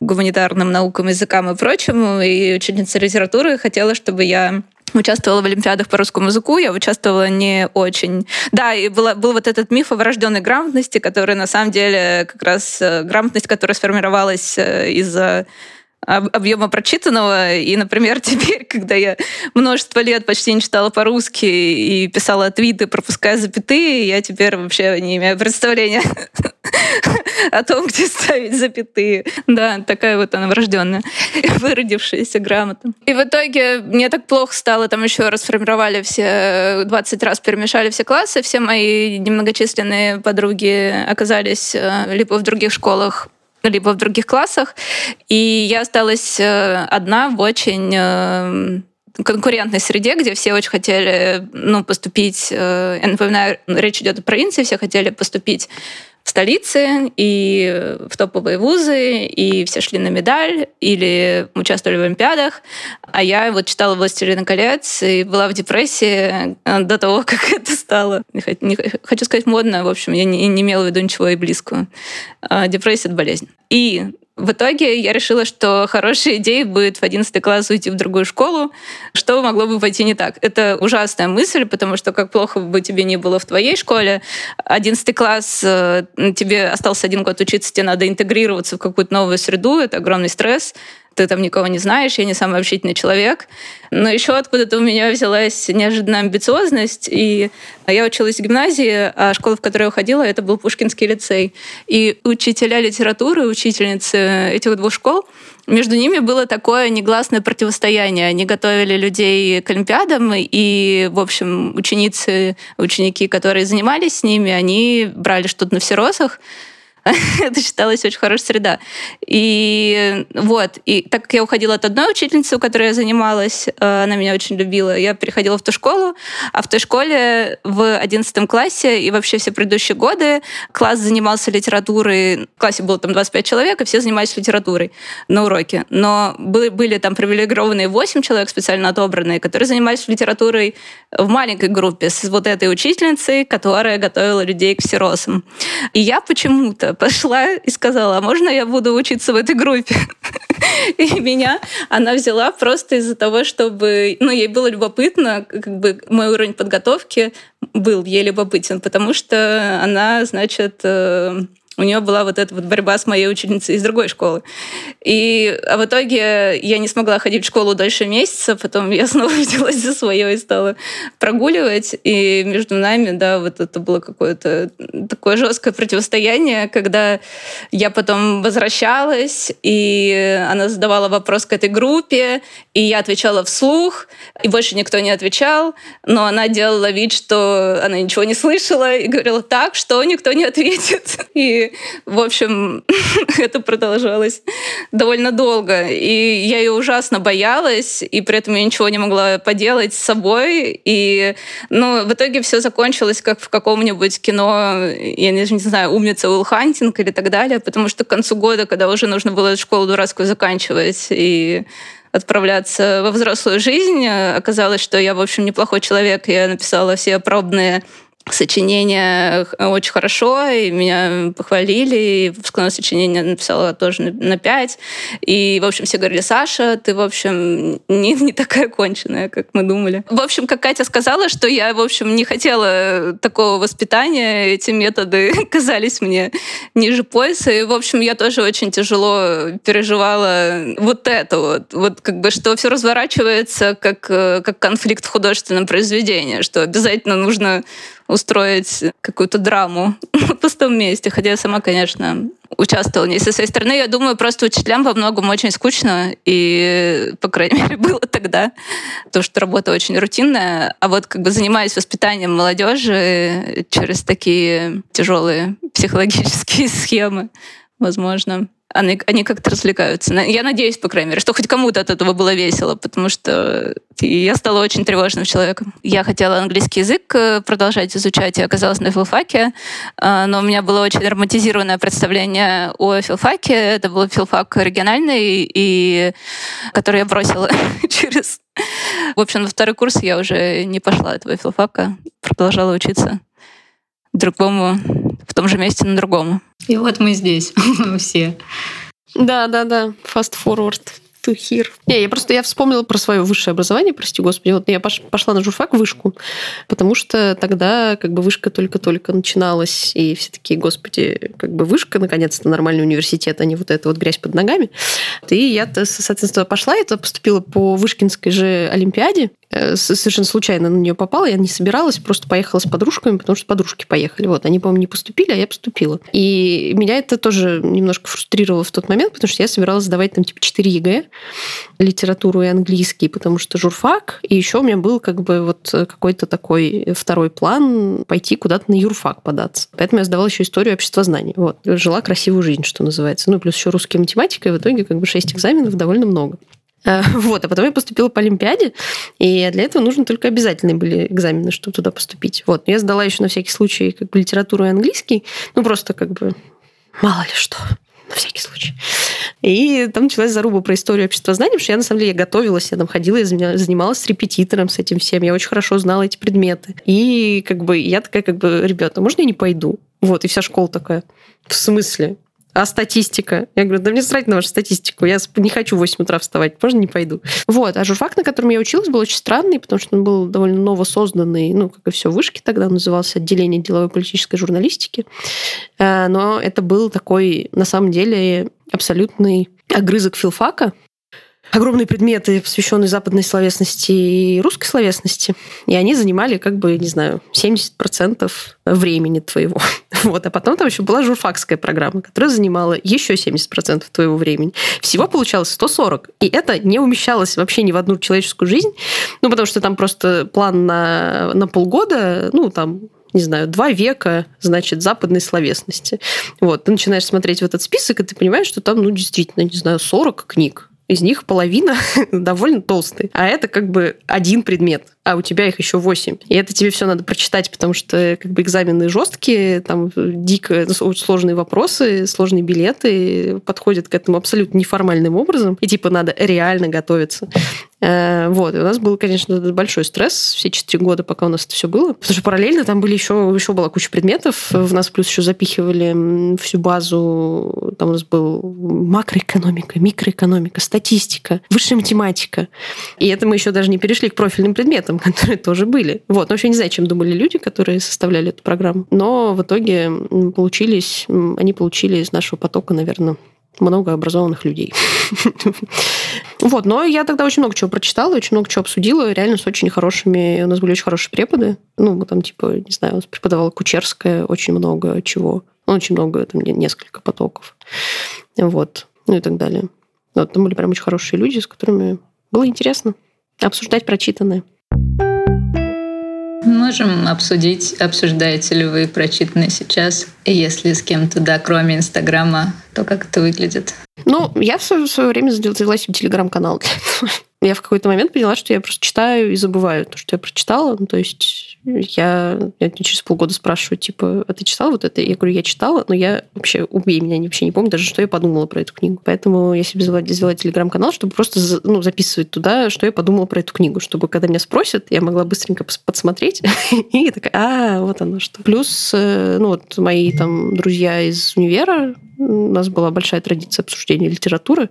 гуманитарным наукам, языкам и прочему. И ученица литературы хотела, чтобы я участвовала в олимпиадах по русскому языку, я участвовала не очень. Да, и была, был вот этот миф о врожденной грамотности, который на самом деле как раз э, грамотность, которая сформировалась э, из-за объема прочитанного. И, например, теперь, когда я множество лет почти не читала по-русски и писала твиты, пропуская запятые, я теперь вообще не имею представления о том, где ставить запятые. Да, такая вот она врожденная, выродившаяся грамота. И в итоге мне так плохо стало, там еще расформировали все, 20 раз перемешали все классы, все мои немногочисленные подруги оказались э, либо в других школах, либо в других классах. И я осталась э, одна в очень э, конкурентной среде, где все очень хотели ну, поступить. Э, я напоминаю, речь идет о провинции, все хотели поступить в столице и в топовые вузы, и все шли на медаль или участвовали в Олимпиадах. А я вот читала «Властелина колец» и была в депрессии до того, как это стало. Не хочу сказать модно, в общем, я не, не имела в виду ничего и близкого. А депрессия — это болезнь. И в итоге я решила, что хорошей идеей будет в 11 класс уйти в другую школу, что могло бы пойти не так. Это ужасная мысль, потому что как плохо бы тебе не было в твоей школе, 11 класс, э, тебе остался один год учиться, тебе надо интегрироваться в какую-то новую среду, это огромный стресс ты там никого не знаешь, я не самый общительный человек. Но еще откуда-то у меня взялась неожиданная амбициозность, и я училась в гимназии, а школа, в которую я ходила, это был Пушкинский лицей. И учителя литературы, учительницы этих двух школ, между ними было такое негласное противостояние. Они готовили людей к Олимпиадам, и, в общем, ученицы, ученики, которые занимались с ними, они брали что-то на всеросах, это считалось очень хорошая среда. И вот, и так как я уходила от одной учительницы, у которой я занималась, э, она меня очень любила, я переходила в ту школу, а в той школе в одиннадцатом классе и вообще все предыдущие годы класс занимался литературой, в классе было там 25 человек, и все занимались литературой на уроке. Но были, были там привилегированные 8 человек, специально отобранные, которые занимались литературой в маленькой группе с вот этой учительницей, которая готовила людей к всеросам. И я почему-то пошла и сказала, а можно я буду учиться в этой группе? И меня она взяла просто из-за того, чтобы... Ну, ей было любопытно, как бы мой уровень подготовки был ей любопытен, потому что она, значит, э, у нее была вот эта вот борьба с моей ученицей из другой школы. И а в итоге я не смогла ходить в школу дольше месяца, потом я снова взялась за свое и стала прогуливать. И между нами, да, вот это было какое-то такое жесткое противостояние, когда я потом возвращалась, и она задавала вопрос к этой группе, и я отвечала вслух, и больше никто не отвечал, но она делала вид, что она ничего не слышала, и говорила так, что никто не ответит. И в общем, это продолжалось довольно долго. И я ее ужасно боялась, и при этом я ничего не могла поделать с собой. И, ну, в итоге все закончилось как в каком-нибудь кино, я не, не знаю, «Умница Уилл Хантинг» или так далее, потому что к концу года, когда уже нужно было школу дурацкую заканчивать и отправляться во взрослую жизнь. Оказалось, что я, в общем, неплохой человек. Я написала все пробные сочинение очень хорошо, и меня похвалили, и выпускное сочинение написала тоже на 5. И, в общем, все говорили, Саша, ты, в общем, не, не такая конченая, как мы думали. В общем, как Катя сказала, что я, в общем, не хотела такого воспитания, эти методы казались мне ниже пояса, и, в общем, я тоже очень тяжело переживала вот это вот, вот как бы, что все разворачивается как, как конфликт в художественном произведении, что обязательно нужно устроить какую-то драму в пустом месте. Хотя я сама, конечно, участвовала не со своей стороны. Я думаю, просто учителям во многом очень скучно, и, по крайней мере, было тогда, то что работа очень рутинная. А вот как бы занимаясь воспитанием молодежи через такие тяжелые психологические схемы, возможно, они, они как-то развлекаются. Я надеюсь, по крайней мере, что хоть кому-то от этого было весело, потому что я стала очень тревожным человеком. Я хотела английский язык э, продолжать изучать и оказалась на филфаке, э, но у меня было очень романтизированное представление о филфаке. Это был филфак региональный, и который я бросила через... В общем, на второй курс я уже не пошла этого филфака, продолжала учиться другому в том же месте на другому. И вот мы здесь все. Да, да, да. Fast forward to here. Не, я просто я вспомнила про свое высшее образование, прости господи. Вот я пошла на журфак вышку, потому что тогда как бы вышка только-только начиналась, и все такие, господи, как бы вышка, наконец-то нормальный университет, а не вот эта вот грязь под ногами. И я, соответственно, пошла, и поступила по Вышкинской же Олимпиаде, совершенно случайно на нее попала, я не собиралась, просто поехала с подружками, потому что подружки поехали. Вот, они, по-моему, не поступили, а я поступила. И меня это тоже немножко фрустрировало в тот момент, потому что я собиралась сдавать там типа 4 ЕГЭ, литературу и английский, потому что журфак, и еще у меня был как бы вот какой-то такой второй план пойти куда-то на юрфак податься. Поэтому я сдавала еще историю обществознания. Вот. Жила красивую жизнь, что называется. Ну, плюс еще русская математика, и в итоге как бы 6 экзаменов довольно много. Э, вот, а потом я поступила по Олимпиаде, и для этого нужно только обязательные были экзамены, чтобы туда поступить. Вот, я сдала еще на всякий случай как бы литературу и английский, ну просто как бы мало ли что, на всякий случай. И там началась заруба про историю общества знаний, потому что я, на самом деле, я готовилась, я там ходила, я занималась с репетитором, с этим всем, я очень хорошо знала эти предметы. И как бы я такая, как бы, ребята, можно я не пойду? Вот, и вся школа такая, в смысле? А статистика? Я говорю, да мне срать на вашу статистику. Я не хочу в 8 утра вставать, можно не пойду. Вот. А журфак, на котором я училась, был очень странный, потому что он был довольно новосозданный, ну, как и все вышки тогда, назывался отделение деловой политической журналистики. Э, но это был такой, на самом деле, абсолютный огрызок филфака, огромные предметы, посвященные западной словесности и русской словесности, и они занимали, как бы, не знаю, 70% времени твоего. Вот. А потом там еще была журфакская программа, которая занимала еще 70% твоего времени. Всего получалось 140. И это не умещалось вообще ни в одну человеческую жизнь, ну, потому что там просто план на, на полгода, ну, там, не знаю, два века, значит, западной словесности. Вот, ты начинаешь смотреть в этот список, и ты понимаешь, что там, ну, действительно, не знаю, 40 книг из них половина довольно толстые. А это как бы один предмет, а у тебя их еще восемь. И это тебе все надо прочитать, потому что как бы экзамены жесткие, там дико сложные вопросы, сложные билеты, подходят к этому абсолютно неформальным образом. И типа надо реально готовиться. Э, вот. И у нас был, конечно, большой стресс все четыре года, пока у нас это все было. Потому что параллельно там были еще, еще была куча предметов. В нас плюс еще запихивали всю базу. Там у нас был макроэкономика, микроэкономика, статистика, высшая математика. И это мы еще даже не перешли к профильным предметам, которые тоже были. Вот. Но вообще не знаю, чем думали люди, которые составляли эту программу. Но в итоге получились, они получили из нашего потока, наверное, много образованных людей. Вот, но я тогда очень много чего прочитала, очень много чего обсудила, реально с очень хорошими, у нас были очень хорошие преподы. Ну, мы там, типа, не знаю, у нас преподавала Кучерская очень много чего. Ну, очень много, там, несколько потоков. Вот, ну и так далее. Вот, там были прям очень хорошие люди, с которыми было интересно обсуждать прочитанное. Можем обсудить, обсуждаете ли вы прочитанное сейчас, если с кем-то, да, кроме Инстаграма, то как это выглядит? Ну, я в свое, в свое время завела себе телеграм-канал. Я в какой-то момент поняла, что я просто читаю и забываю то, что я прочитала. Ну, то есть я, я через полгода спрашиваю, типа, а ты читала вот это? Я говорю, я читала, но я вообще, убей меня, вообще не помню даже, что я подумала про эту книгу. Поэтому я себе взяла, взяла телеграм-канал, чтобы просто ну, записывать туда, что я подумала про эту книгу, чтобы когда меня спросят, я могла быстренько подсмотреть и такая, а, вот оно что. Плюс, э, ну вот мои там друзья из универа, у нас была большая традиция обсуждения литературы,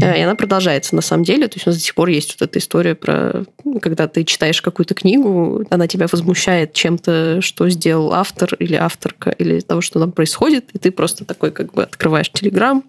э, и она продолжается на самом деле. То есть у нас до сих пор есть вот эта история про, когда ты читаешь какую-то книгу, она тебя возмущает чем-то, что сделал автор или авторка, или того, что там происходит, и ты просто такой как бы открываешь Телеграм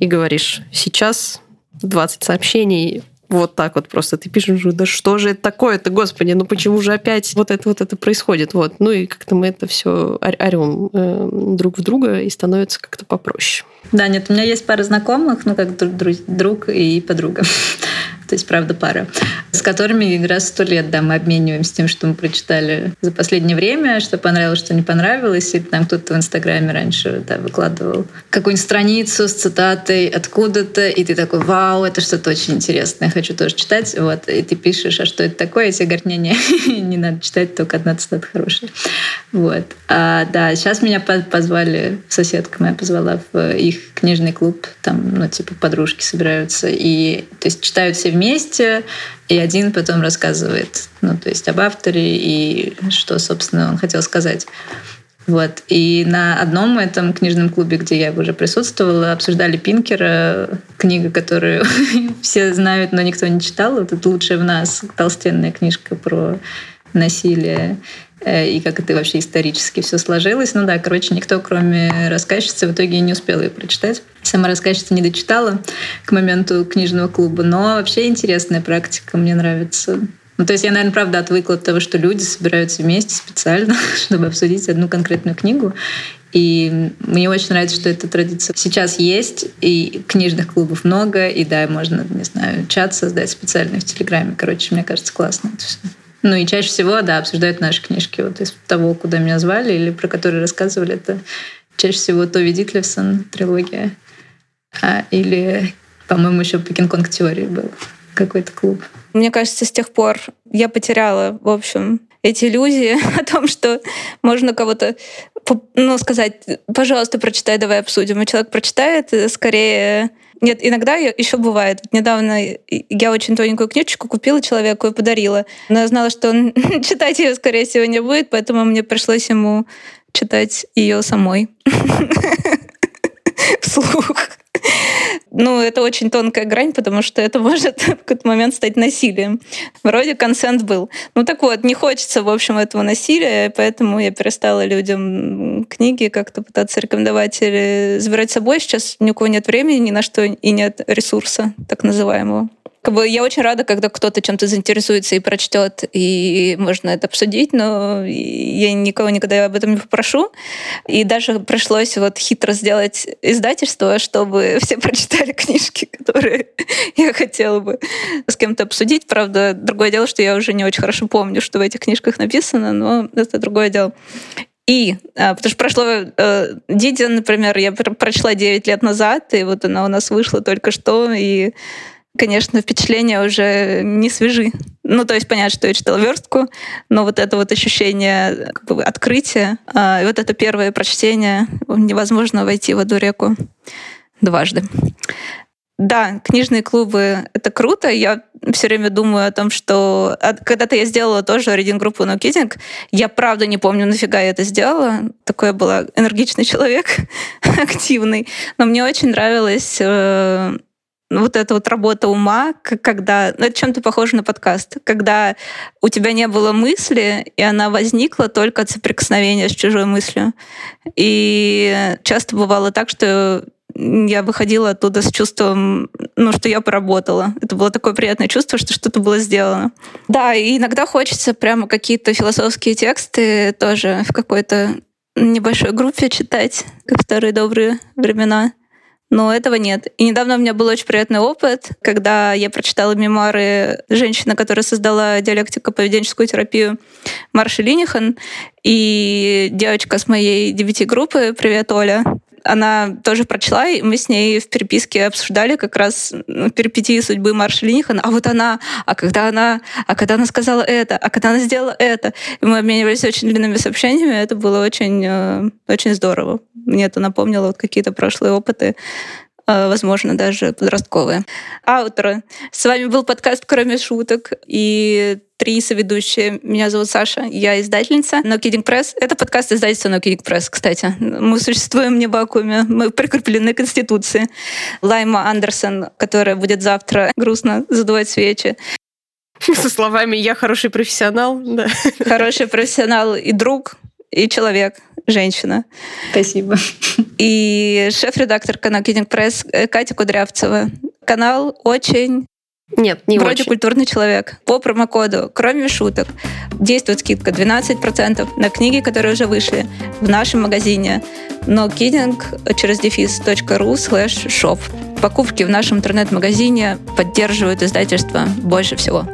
и говоришь, сейчас 20 сообщений вот так вот просто ты пишешь, да что же это такое-то, господи, ну почему же опять вот это вот это происходит, вот. Ну и как-то мы это все орем э, друг в друга и становится как-то попроще. Да, нет, у меня есть пара знакомых, ну как друг, друг и подруга то есть, правда, пара, с которыми раз сто лет, да, мы обмениваемся тем, что мы прочитали за последнее время, что понравилось, что не понравилось, и там кто-то в Инстаграме раньше, да, выкладывал какую-нибудь страницу с цитатой откуда-то, и ты такой, вау, это что-то очень интересное, хочу тоже читать, вот, и ты пишешь, а что это такое, и тебе говорят, не-не, не надо читать, только одна цитата хорошая. Вот. А, да, сейчас меня позвали, соседка моя позвала в их книжный клуб, там, ну, типа, подружки собираются, и, то есть, читают все вместе, и один потом рассказывает, ну, то есть об авторе и что, собственно, он хотел сказать. Вот. И на одном этом книжном клубе, где я уже присутствовала, обсуждали Пинкера, книга, которую все знают, но никто не читал. Это «Лучшая в нас» толстенная книжка про насилие и как это вообще исторически все сложилось. Ну да, короче, никто, кроме рассказчицы, в итоге не успел ее прочитать. Сама рассказчица не дочитала к моменту книжного клуба, но вообще интересная практика, мне нравится. Ну, то есть я, наверное, правда отвыкла от того, что люди собираются вместе специально, чтобы обсудить одну конкретную книгу. И мне очень нравится, что эта традиция сейчас есть, и книжных клубов много, и да, можно, не знаю, чат создать специальный в Телеграме. Короче, мне кажется, классно это все. Ну и чаще всего, да, обсуждают наши книжки. Вот из того, куда меня звали или про которые рассказывали, это чаще всего Тови Дитлевсон, трилогия. А, или, по-моему, еще по Кинг-Конг теории был какой-то клуб. Мне кажется, с тех пор я потеряла, в общем, эти иллюзии о том, что можно кого-то ну, сказать, пожалуйста, прочитай, давай обсудим. И человек прочитает, скорее нет, иногда еще бывает. Недавно я очень тоненькую книжечку купила человеку и подарила. Но я знала, что он читать ее, скорее всего, не будет, поэтому мне пришлось ему читать ее самой. Вслух. Ну, это очень тонкая грань, потому что это может в какой-то момент стать насилием. Вроде консент был. Ну так вот, не хочется, в общем, этого насилия, поэтому я перестала людям книги как-то пытаться рекомендовать или забирать с собой. Сейчас ни у кого нет времени ни на что и нет ресурса, так называемого. Как бы я очень рада, когда кто-то чем-то заинтересуется и прочтет, и можно это обсудить, но я никого никогда об этом не попрошу. И даже пришлось вот хитро сделать издательство, чтобы все прочитали книжки, которые я хотела бы с кем-то обсудить. Правда, другое дело, что я уже не очень хорошо помню, что в этих книжках написано, но это другое дело. И, а, потому что прошло э, Диди, например, я прочла 9 лет назад, и вот она у нас вышла только что, и конечно, впечатления уже не свежи. Ну, то есть понятно, что я читала верстку, но вот это вот ощущение как бы, открытия, э, вот это первое прочтение, невозможно войти в эту реку дважды. Да, книжные клубы — это круто. Я все время думаю о том, что... Когда-то я сделала тоже рейдинг-группу No Kidding. Я правда не помню, нафига я это сделала. Такой я была энергичный человек, активный. Но мне очень нравилось э, вот эта вот работа ума, когда... Ну, это чем-то похоже на подкаст. Когда у тебя не было мысли, и она возникла только от соприкосновения с чужой мыслью. И часто бывало так, что я выходила оттуда с чувством, ну, что я поработала. Это было такое приятное чувство, что что-то было сделано. Да, и иногда хочется прямо какие-то философские тексты тоже в какой-то небольшой группе читать, как в старые добрые времена. Но этого нет. И недавно у меня был очень приятный опыт, когда я прочитала мемуары женщины, которая создала диалектико-поведенческую терапию Марши Линихан, и девочка с моей девяти-группы, привет, Оля, она тоже прочла, и мы с ней в переписке обсуждали как раз ну, перипетии судьбы Марши Линихан. А вот она, а когда она, а когда она сказала это, а когда она сделала это. И мы обменивались очень длинными сообщениями, это было очень, э, очень здорово. Мне это напомнило вот какие-то прошлые опыты возможно, даже подростковые. Ауторы. С вами был подкаст «Кроме шуток» и три соведущие. Меня зовут Саша, я издательница No Kidding Press. Это подкаст издательства No Kidding Press, кстати. Мы существуем не в вакууме, мы прикреплены к Конституции. Лайма Андерсон, которая будет завтра грустно задувать свечи. Со словами «я хороший профессионал». Да. Хороший профессионал и друг, и человек, женщина. Спасибо. И шеф-редактор канала Kidding Press э, Катя Кудрявцева. Канал очень нет, не Вроде очень. культурный человек. По промокоду, кроме шуток, действует скидка 12% на книги, которые уже вышли в нашем магазине но kidding через дефис.ру slash shop. Покупки в нашем интернет-магазине поддерживают издательство больше всего.